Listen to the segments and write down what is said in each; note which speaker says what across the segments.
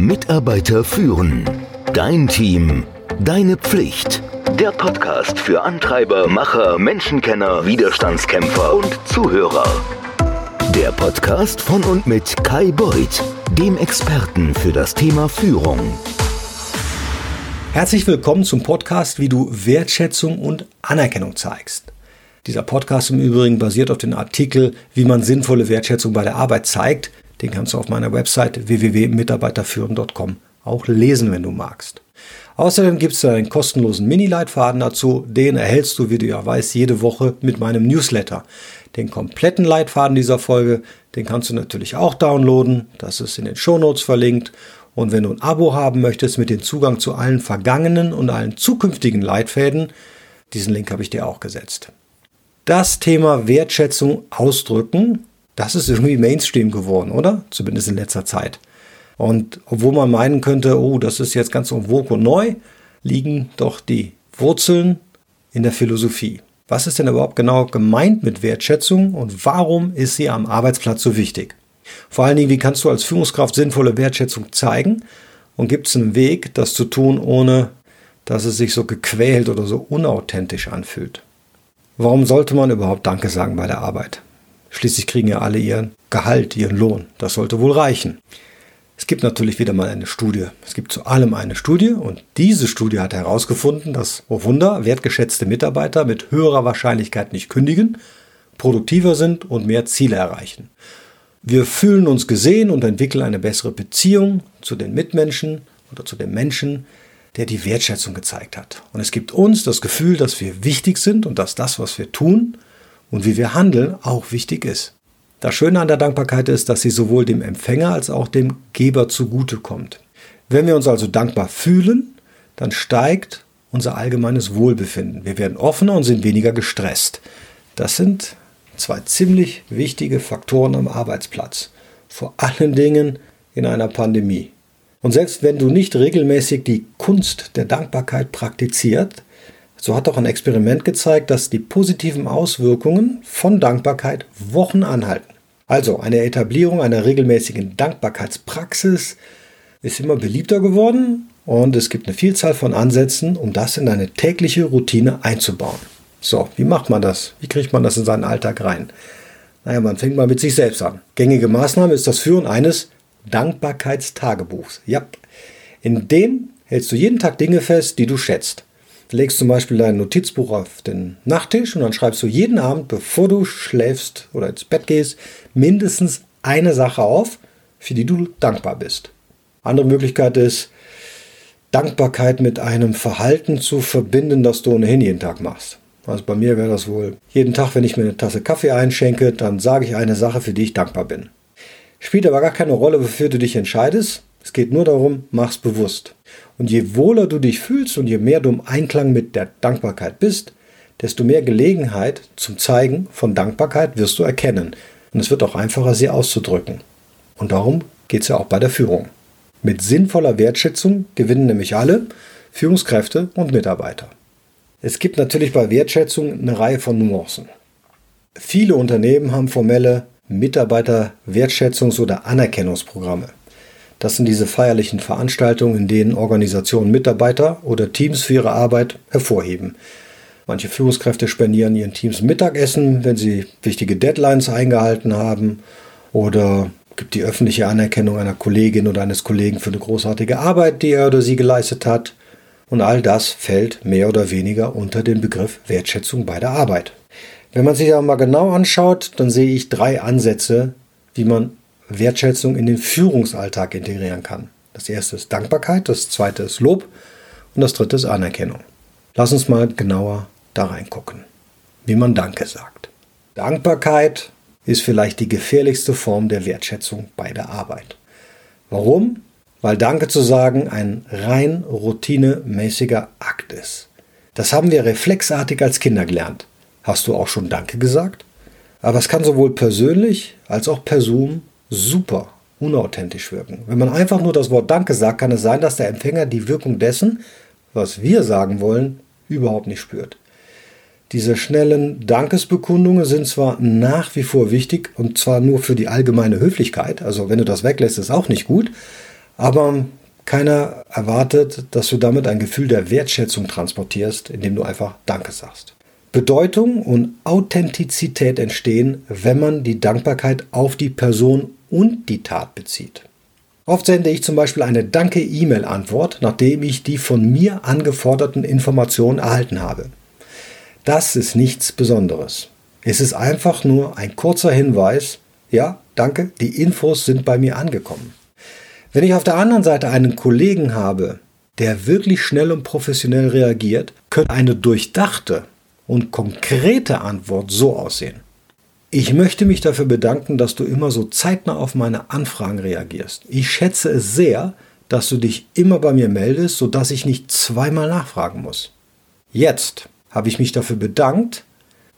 Speaker 1: Mitarbeiter führen. Dein Team. Deine Pflicht. Der Podcast für Antreiber, Macher, Menschenkenner, Widerstandskämpfer und Zuhörer. Der Podcast von und mit Kai Beuth, dem Experten für das Thema Führung.
Speaker 2: Herzlich willkommen zum Podcast, wie du Wertschätzung und Anerkennung zeigst. Dieser Podcast im Übrigen basiert auf dem Artikel, wie man sinnvolle Wertschätzung bei der Arbeit zeigt. Den kannst du auf meiner Website www.mitarbeiterführen.com auch lesen, wenn du magst. Außerdem gibt es einen kostenlosen Mini-Leitfaden dazu. Den erhältst du, wie du ja weißt, jede Woche mit meinem Newsletter. Den kompletten Leitfaden dieser Folge, den kannst du natürlich auch downloaden. Das ist in den Shownotes verlinkt. Und wenn du ein Abo haben möchtest mit dem Zugang zu allen vergangenen und allen zukünftigen Leitfäden, diesen Link habe ich dir auch gesetzt. Das Thema Wertschätzung ausdrücken, das ist irgendwie Mainstream geworden, oder? Zumindest in letzter Zeit. Und obwohl man meinen könnte, oh, das ist jetzt ganz en und neu, liegen doch die Wurzeln in der Philosophie. Was ist denn überhaupt genau gemeint mit Wertschätzung und warum ist sie am Arbeitsplatz so wichtig? Vor allen Dingen, wie kannst du als Führungskraft sinnvolle Wertschätzung zeigen? Und gibt es einen Weg, das zu tun, ohne dass es sich so gequält oder so unauthentisch anfühlt? Warum sollte man überhaupt Danke sagen bei der Arbeit? Schließlich kriegen ja alle ihren Gehalt, ihren Lohn. Das sollte wohl reichen. Es gibt natürlich wieder mal eine Studie. Es gibt zu allem eine Studie und diese Studie hat herausgefunden, dass, oh Wunder, wertgeschätzte Mitarbeiter mit höherer Wahrscheinlichkeit nicht kündigen, produktiver sind und mehr Ziele erreichen. Wir fühlen uns gesehen und entwickeln eine bessere Beziehung zu den Mitmenschen oder zu dem Menschen, der die Wertschätzung gezeigt hat. Und es gibt uns das Gefühl, dass wir wichtig sind und dass das, was wir tun und wie wir handeln, auch wichtig ist. Das Schöne an der Dankbarkeit ist, dass sie sowohl dem Empfänger als auch dem Geber zugutekommt. Wenn wir uns also dankbar fühlen, dann steigt unser allgemeines Wohlbefinden. Wir werden offener und sind weniger gestresst. Das sind zwei ziemlich wichtige Faktoren am Arbeitsplatz. Vor allen Dingen in einer Pandemie. Und selbst wenn du nicht regelmäßig die Kunst der Dankbarkeit praktiziert, so hat auch ein Experiment gezeigt, dass die positiven Auswirkungen von Dankbarkeit Wochen anhalten. Also eine Etablierung einer regelmäßigen Dankbarkeitspraxis ist immer beliebter geworden und es gibt eine Vielzahl von Ansätzen, um das in eine tägliche Routine einzubauen. So, wie macht man das? Wie kriegt man das in seinen Alltag rein? Naja, man fängt mal mit sich selbst an. Gängige Maßnahme ist das Führen eines Dankbarkeitstagebuchs. Ja, in dem hältst du jeden Tag Dinge fest, die du schätzt. Legst zum Beispiel dein Notizbuch auf den Nachttisch und dann schreibst du jeden Abend, bevor du schläfst oder ins Bett gehst, mindestens eine Sache auf, für die du dankbar bist. Andere Möglichkeit ist, Dankbarkeit mit einem Verhalten zu verbinden, das du ohnehin jeden Tag machst. Also bei mir wäre das wohl jeden Tag, wenn ich mir eine Tasse Kaffee einschenke, dann sage ich eine Sache, für die ich dankbar bin. Spielt aber gar keine Rolle, wofür du dich entscheidest. Es geht nur darum, mach's bewusst. Und je wohler du dich fühlst und je mehr du im Einklang mit der Dankbarkeit bist, desto mehr Gelegenheit zum Zeigen von Dankbarkeit wirst du erkennen. Und es wird auch einfacher, sie auszudrücken. Und darum geht es ja auch bei der Führung. Mit sinnvoller Wertschätzung gewinnen nämlich alle Führungskräfte und Mitarbeiter. Es gibt natürlich bei Wertschätzung eine Reihe von Nuancen. Viele Unternehmen haben formelle Mitarbeiterwertschätzungs- oder Anerkennungsprogramme. Das sind diese feierlichen Veranstaltungen, in denen Organisationen Mitarbeiter oder Teams für ihre Arbeit hervorheben. Manche Führungskräfte spendieren ihren Teams Mittagessen, wenn sie wichtige Deadlines eingehalten haben. Oder gibt die öffentliche Anerkennung einer Kollegin oder eines Kollegen für eine großartige Arbeit, die er oder sie geleistet hat. Und all das fällt mehr oder weniger unter den Begriff Wertschätzung bei der Arbeit. Wenn man sich das mal genau anschaut, dann sehe ich drei Ansätze, wie man Wertschätzung in den Führungsalltag integrieren kann. Das erste ist Dankbarkeit, das zweite ist Lob und das dritte ist Anerkennung. Lass uns mal genauer da reingucken, wie man Danke sagt. Dankbarkeit ist vielleicht die gefährlichste Form der Wertschätzung bei der Arbeit. Warum? weil Danke zu sagen ein rein routinemäßiger Akt ist. Das haben wir reflexartig als Kinder gelernt. Hast du auch schon Danke gesagt? Aber es kann sowohl persönlich als auch per Zoom super unauthentisch wirken. Wenn man einfach nur das Wort Danke sagt, kann es sein, dass der Empfänger die Wirkung dessen, was wir sagen wollen, überhaupt nicht spürt. Diese schnellen Dankesbekundungen sind zwar nach wie vor wichtig und zwar nur für die allgemeine Höflichkeit, also wenn du das weglässt, ist auch nicht gut, Aber keiner erwartet, dass du damit ein Gefühl der Wertschätzung transportierst, indem du einfach Danke sagst. Bedeutung und Authentizität entstehen, wenn man die Dankbarkeit auf die Person und die Tat bezieht. Oft sende ich zum Beispiel eine Danke-E-Mail-Antwort, nachdem ich die von mir angeforderten Informationen erhalten habe. Das ist nichts Besonderes. Es ist einfach nur ein kurzer Hinweis, ja, danke, die Infos sind bei mir angekommen. Wenn ich auf der anderen Seite einen Kollegen habe, der wirklich schnell und professionell reagiert, könnte eine durchdachte und konkrete Antwort so aussehen. Ich möchte mich dafür bedanken, dass du immer so zeitnah auf meine Anfragen reagierst. Ich schätze es sehr, dass du dich immer bei mir meldest, sodass ich nicht zweimal nachfragen muss. Jetzt habe ich mich dafür bedankt,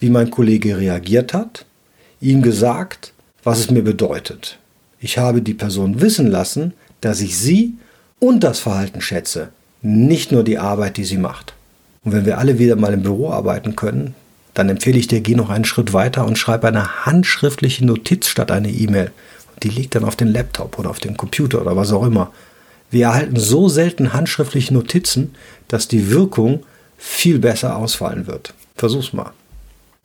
Speaker 2: wie mein Kollege reagiert hat, ihm gesagt, was es mir bedeutet. Ich habe die Person wissen lassen, dass ich sie und das Verhalten schätze, nicht nur die Arbeit, die sie macht. Und wenn wir alle wieder mal im Büro arbeiten können, dann empfehle ich dir, geh noch einen Schritt weiter und schreib eine handschriftliche Notiz statt eine E-Mail. Die liegt dann auf den Laptop oder auf dem Computer oder was auch immer. Wir erhalten so selten handschriftliche Notizen, dass die Wirkung viel besser ausfallen wird. Versuch's mal.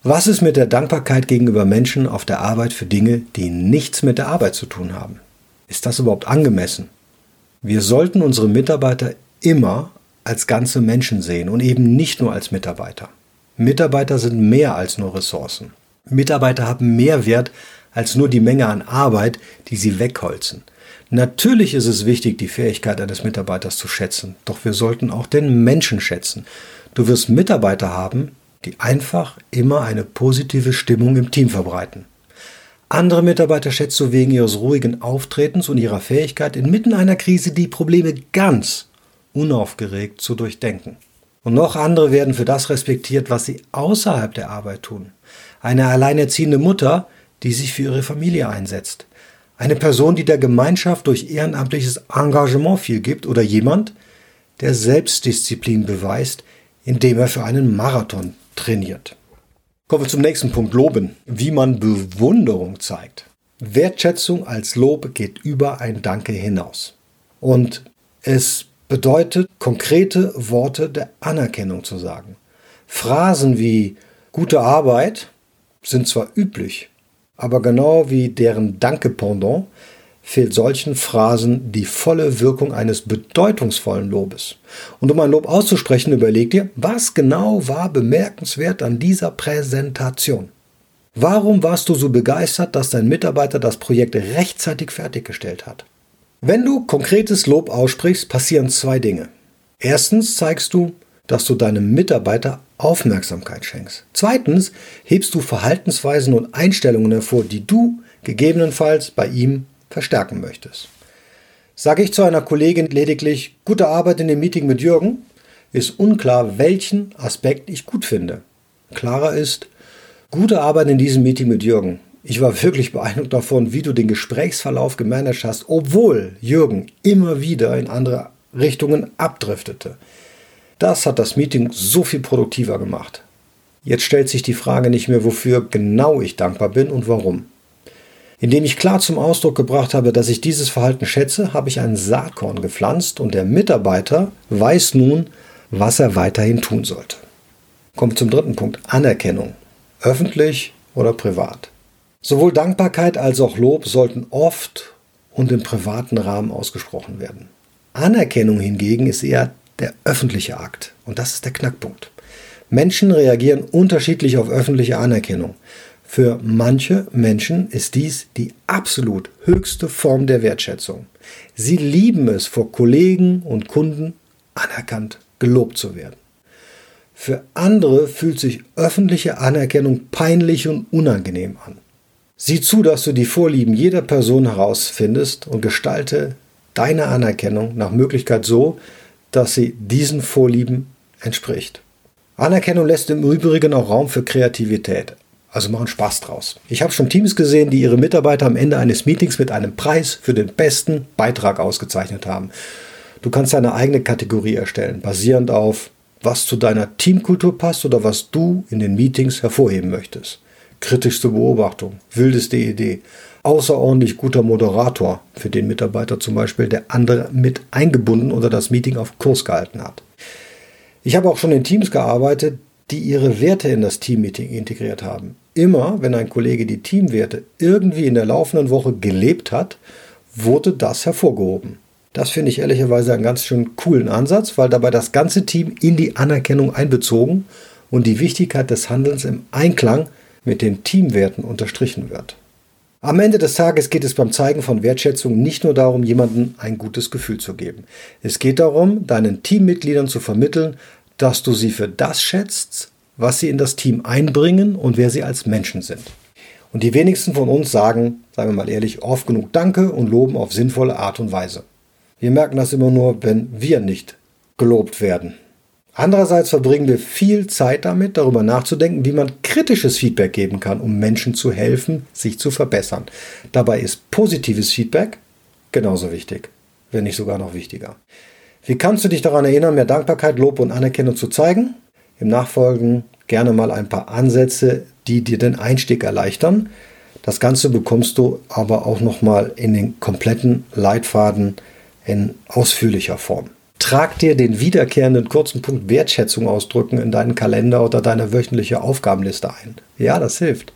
Speaker 2: Was ist mit der Dankbarkeit gegenüber Menschen auf der Arbeit für Dinge, die nichts mit der Arbeit zu tun haben? Ist das überhaupt angemessen? Wir sollten unsere Mitarbeiter immer als ganze Menschen sehen und eben nicht nur als Mitarbeiter. Mitarbeiter sind mehr als nur Ressourcen. Mitarbeiter haben mehr Wert als nur die Menge an Arbeit, die sie wegholzen. Natürlich ist es wichtig, die Fähigkeit eines Mitarbeiters zu schätzen, doch wir sollten auch den Menschen schätzen. Du wirst Mitarbeiter haben, die einfach immer eine positive Stimmung im Team verbreiten. Andere Mitarbeiter schätzt du wegen ihres ruhigen Auftretens und ihrer Fähigkeit, inmitten einer Krise die Probleme ganz unaufgeregt zu durchdenken. Und noch andere werden für das respektiert, was sie außerhalb der Arbeit tun. Eine alleinerziehende Mutter, die sich für ihre Familie einsetzt. Eine Person, die der Gemeinschaft durch ehrenamtliches Engagement viel gibt. Oder jemand, der Selbstdisziplin beweist, indem er für einen Marathon trainiert. Kommen wir zum nächsten Punkt, Loben. Wie man Bewunderung zeigt. Wertschätzung als Lob geht über ein Danke hinaus. Und es bedeutet, konkrete Worte der Anerkennung zu sagen. Phrasen wie gute Arbeit sind zwar üblich, aber genau wie deren Danke-Pendant fehlt solchen Phrasen die volle Wirkung eines bedeutungsvollen Lobes. Und um ein Lob auszusprechen, überleg dir, was genau war bemerkenswert an dieser Präsentation? Warum warst du so begeistert, dass dein Mitarbeiter das Projekt rechtzeitig fertiggestellt hat? Wenn du konkretes Lob aussprichst, passieren zwei Dinge. Erstens zeigst du, dass du deinem Mitarbeiter Aufmerksamkeit schenkst. Zweitens hebst du Verhaltensweisen und Einstellungen hervor, die du gegebenenfalls bei ihm verstärken möchtest. Sage ich zu einer Kollegin lediglich gute Arbeit in dem Meeting mit Jürgen, ist unklar, welchen Aspekt ich gut finde. Klarer ist, gute Arbeit in diesem Meeting mit Jürgen ich war wirklich beeindruckt davon, wie du den Gesprächsverlauf gemanagt hast, obwohl Jürgen immer wieder in andere Richtungen abdriftete. Das hat das Meeting so viel produktiver gemacht. Jetzt stellt sich die Frage nicht mehr, wofür genau ich dankbar bin und warum. Indem ich klar zum Ausdruck gebracht habe, dass ich dieses Verhalten schätze, habe ich ein Saatkorn gepflanzt und der Mitarbeiter weiß nun, was er weiterhin tun sollte. Kommt zum dritten Punkt, Anerkennung. Öffentlich oder privat. Sowohl Dankbarkeit als auch Lob sollten oft und im privaten Rahmen ausgesprochen werden. Anerkennung hingegen ist eher der öffentliche Akt und das ist der Knackpunkt. Menschen reagieren unterschiedlich auf öffentliche Anerkennung. Für manche Menschen ist dies die absolut höchste Form der Wertschätzung. Sie lieben es, vor Kollegen und Kunden anerkannt, gelobt zu werden. Für andere fühlt sich öffentliche Anerkennung peinlich und unangenehm an. Sieh zu, dass du die Vorlieben jeder Person herausfindest und gestalte deine Anerkennung nach Möglichkeit so, dass sie diesen Vorlieben entspricht. Anerkennung lässt im Übrigen auch Raum für Kreativität. Also machen Spaß draus. Ich habe schon Teams gesehen, die ihre Mitarbeiter am Ende eines Meetings mit einem Preis für den besten Beitrag ausgezeichnet haben. Du kannst deine eigene Kategorie erstellen, basierend auf, was zu deiner Teamkultur passt oder was du in den Meetings hervorheben möchtest. Kritischste Beobachtung, wildeste Idee, außerordentlich guter Moderator für den Mitarbeiter zum Beispiel, der andere mit eingebunden oder das Meeting auf Kurs gehalten hat. Ich habe auch schon in Teams gearbeitet, die ihre Werte in das Teammeeting integriert haben. Immer, wenn ein Kollege die Teamwerte irgendwie in der laufenden Woche gelebt hat, wurde das hervorgehoben. Das finde ich ehrlicherweise einen ganz schön coolen Ansatz, weil dabei das ganze Team in die Anerkennung einbezogen und die Wichtigkeit des Handelns im Einklang mit den Teamwerten unterstrichen wird. Am Ende des Tages geht es beim Zeigen von Wertschätzung nicht nur darum, jemandem ein gutes Gefühl zu geben. Es geht darum, deinen Teammitgliedern zu vermitteln, dass du sie für das schätzt, was sie in das Team einbringen und wer sie als Menschen sind. Und die wenigsten von uns sagen, sagen wir mal ehrlich, oft genug Danke und loben auf sinnvolle Art und Weise. Wir merken das immer nur, wenn wir nicht gelobt werden. Andererseits verbringen wir viel Zeit damit, darüber nachzudenken, wie man kritisches Feedback geben kann, um Menschen zu helfen, sich zu verbessern. Dabei ist positives Feedback genauso wichtig, wenn nicht sogar noch wichtiger. Wie kannst du dich daran erinnern, mehr Dankbarkeit, Lob und Anerkennung zu zeigen? Im Nachfolgen gerne mal ein paar Ansätze, die dir den Einstieg erleichtern. Das Ganze bekommst du aber auch nochmal in den kompletten Leitfaden in ausführlicher Form. Trag dir den wiederkehrenden kurzen Punkt Wertschätzung ausdrücken in deinen Kalender oder deine wöchentliche Aufgabenliste ein. Ja, das hilft.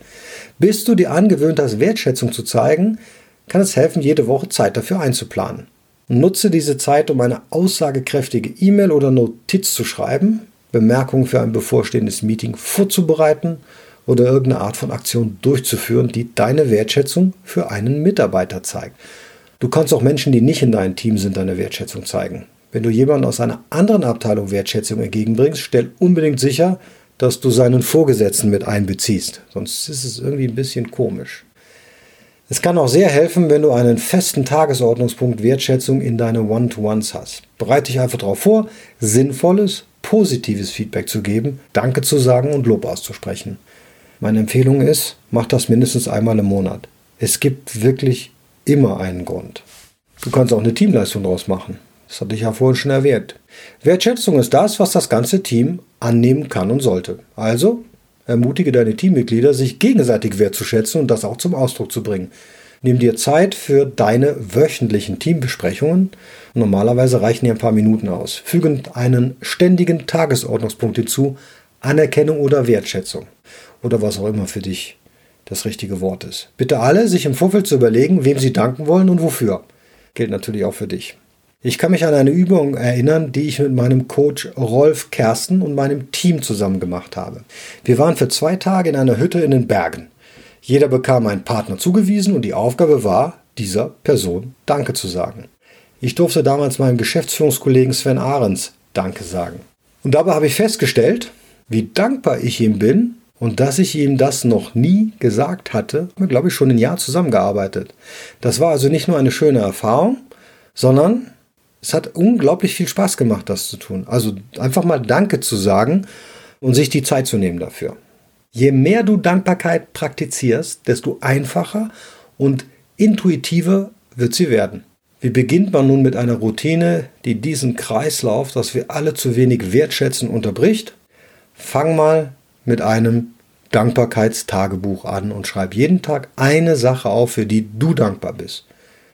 Speaker 2: Bis du dir angewöhnt hast, Wertschätzung zu zeigen, kann es helfen, jede Woche Zeit dafür einzuplanen. Nutze diese Zeit, um eine aussagekräftige E-Mail oder Notiz zu schreiben, Bemerkungen für ein bevorstehendes Meeting vorzubereiten oder irgendeine Art von Aktion durchzuführen, die deine Wertschätzung für einen Mitarbeiter zeigt. Du kannst auch Menschen, die nicht in deinem Team sind, deine Wertschätzung zeigen. Wenn du jemanden aus einer anderen Abteilung Wertschätzung entgegenbringst, stell unbedingt sicher, dass du seinen Vorgesetzten mit einbeziehst. Sonst ist es irgendwie ein bisschen komisch. Es kann auch sehr helfen, wenn du einen festen Tagesordnungspunkt Wertschätzung in deine One-to-Ones hast. Bereite dich einfach darauf vor, sinnvolles, positives Feedback zu geben, Danke zu sagen und Lob auszusprechen. Meine Empfehlung ist, mach das mindestens einmal im Monat. Es gibt wirklich immer einen Grund. Du kannst auch eine Teamleistung daraus machen. Das hatte ich ja vorhin schon erwähnt. Wertschätzung ist das, was das ganze Team annehmen kann und sollte. Also ermutige deine Teammitglieder, sich gegenseitig wertzuschätzen und das auch zum Ausdruck zu bringen. Nimm dir Zeit für deine wöchentlichen Teambesprechungen. Normalerweise reichen dir ein paar Minuten aus. Füge einen ständigen Tagesordnungspunkt hinzu, Anerkennung oder Wertschätzung oder was auch immer für dich das richtige Wort ist. Bitte alle, sich im Vorfeld zu überlegen, wem sie danken wollen und wofür. Gilt natürlich auch für dich. Ich kann mich an eine Übung erinnern, die ich mit meinem Coach Rolf Kersten und meinem Team zusammen gemacht habe. Wir waren für zwei Tage in einer Hütte in den Bergen. Jeder bekam einen Partner zugewiesen und die Aufgabe war, dieser Person Danke zu sagen. Ich durfte damals meinem Geschäftsführungskollegen Sven Ahrens Danke sagen. Und dabei habe ich festgestellt, wie dankbar ich ihm bin, und dass ich ihm das noch nie gesagt hatte, haben wir, glaube ich, schon ein Jahr zusammengearbeitet. Das war also nicht nur eine schöne Erfahrung, sondern es hat unglaublich viel Spaß gemacht, das zu tun. Also einfach mal Danke zu sagen und sich die Zeit zu nehmen dafür. Je mehr du Dankbarkeit praktizierst, desto einfacher und intuitiver wird sie werden. Wie beginnt man nun mit einer Routine, die diesen Kreislauf, das wir alle zu wenig wertschätzen, unterbricht? Fang mal mit einem Dankbarkeitstagebuch an und schreib jeden Tag eine Sache auf, für die du dankbar bist.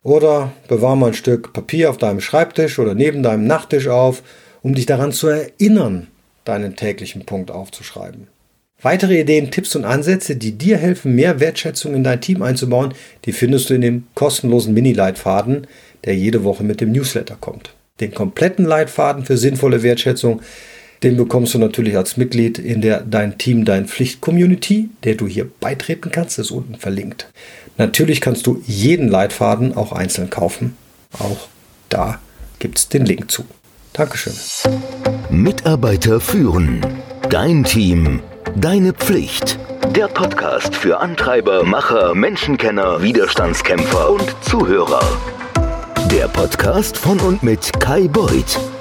Speaker 2: Oder bewahr mal ein Stück Papier auf deinem Schreibtisch oder neben deinem Nachttisch auf, um dich daran zu erinnern, deinen täglichen Punkt aufzuschreiben. Weitere Ideen, Tipps und Ansätze, die dir helfen, mehr Wertschätzung in dein Team einzubauen, die findest du in dem kostenlosen Mini-Leitfaden, der jede Woche mit dem Newsletter kommt. Den kompletten Leitfaden für sinnvolle Wertschätzung den bekommst du natürlich als Mitglied in der Dein Team, Dein Pflicht Community, der du hier beitreten kannst, ist unten verlinkt. Natürlich kannst du jeden Leitfaden auch einzeln kaufen. Auch da gibt es den Link zu. Dankeschön.
Speaker 1: Mitarbeiter führen. Dein Team. Deine Pflicht. Der Podcast für Antreiber, Macher, Menschenkenner, Widerstandskämpfer und Zuhörer. Der Podcast von und mit Kai Beuth